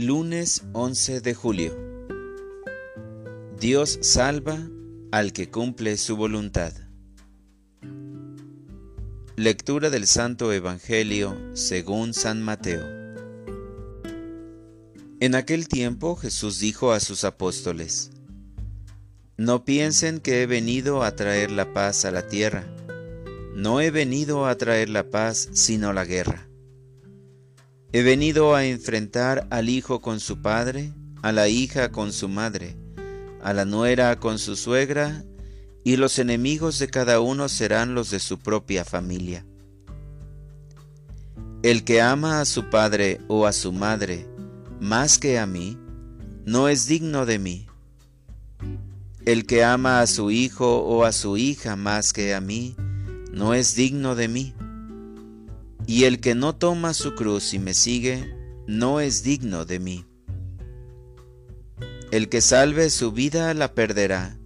Lunes 11 de julio. Dios salva al que cumple su voluntad. Lectura del Santo Evangelio según San Mateo. En aquel tiempo Jesús dijo a sus apóstoles, No piensen que he venido a traer la paz a la tierra. No he venido a traer la paz, sino la guerra. He venido a enfrentar al hijo con su padre, a la hija con su madre, a la nuera con su suegra, y los enemigos de cada uno serán los de su propia familia. El que ama a su padre o a su madre más que a mí, no es digno de mí. El que ama a su hijo o a su hija más que a mí, no es digno de mí. Y el que no toma su cruz y me sigue, no es digno de mí. El que salve su vida la perderá,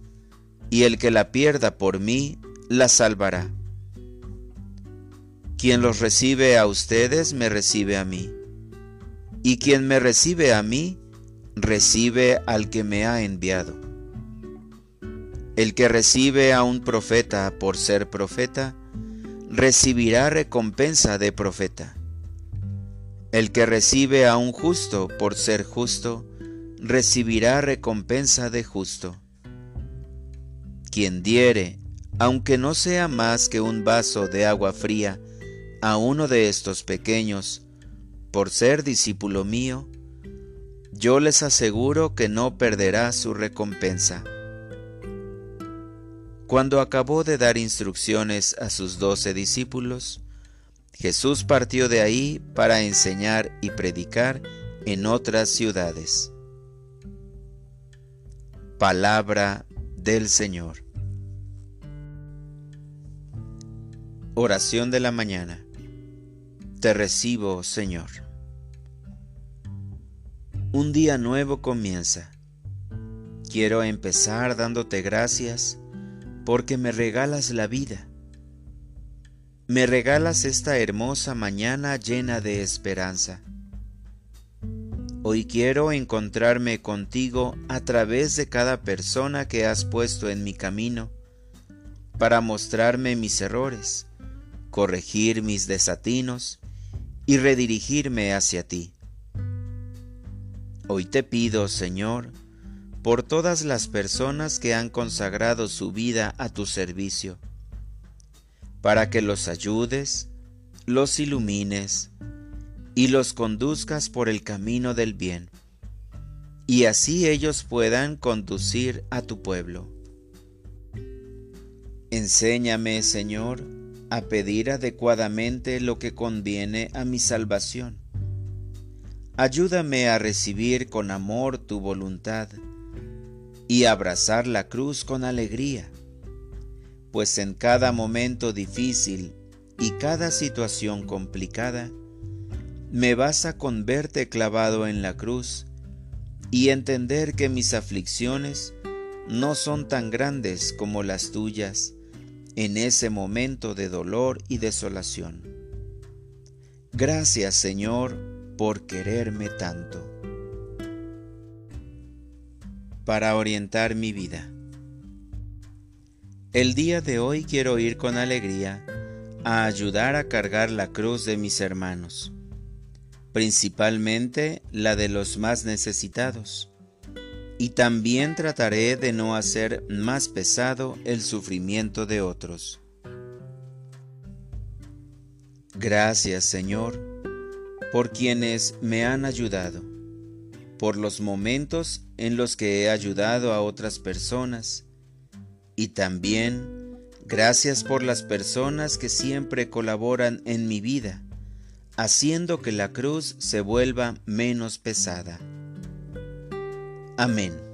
y el que la pierda por mí, la salvará. Quien los recibe a ustedes, me recibe a mí. Y quien me recibe a mí, recibe al que me ha enviado. El que recibe a un profeta por ser profeta, recibirá recompensa de profeta. El que recibe a un justo por ser justo, recibirá recompensa de justo. Quien diere, aunque no sea más que un vaso de agua fría, a uno de estos pequeños, por ser discípulo mío, yo les aseguro que no perderá su recompensa. Cuando acabó de dar instrucciones a sus doce discípulos, Jesús partió de ahí para enseñar y predicar en otras ciudades. Palabra del Señor. Oración de la mañana. Te recibo, Señor. Un día nuevo comienza. Quiero empezar dándote gracias porque me regalas la vida. Me regalas esta hermosa mañana llena de esperanza. Hoy quiero encontrarme contigo a través de cada persona que has puesto en mi camino para mostrarme mis errores, corregir mis desatinos y redirigirme hacia ti. Hoy te pido, Señor, por todas las personas que han consagrado su vida a tu servicio, para que los ayudes, los ilumines y los conduzcas por el camino del bien, y así ellos puedan conducir a tu pueblo. Enséñame, Señor, a pedir adecuadamente lo que conviene a mi salvación. Ayúdame a recibir con amor tu voluntad y abrazar la cruz con alegría, pues en cada momento difícil y cada situación complicada, me basta con verte clavado en la cruz y entender que mis aflicciones no son tan grandes como las tuyas en ese momento de dolor y desolación. Gracias Señor por quererme tanto para orientar mi vida. El día de hoy quiero ir con alegría a ayudar a cargar la cruz de mis hermanos, principalmente la de los más necesitados, y también trataré de no hacer más pesado el sufrimiento de otros. Gracias Señor por quienes me han ayudado por los momentos en los que he ayudado a otras personas y también gracias por las personas que siempre colaboran en mi vida, haciendo que la cruz se vuelva menos pesada. Amén.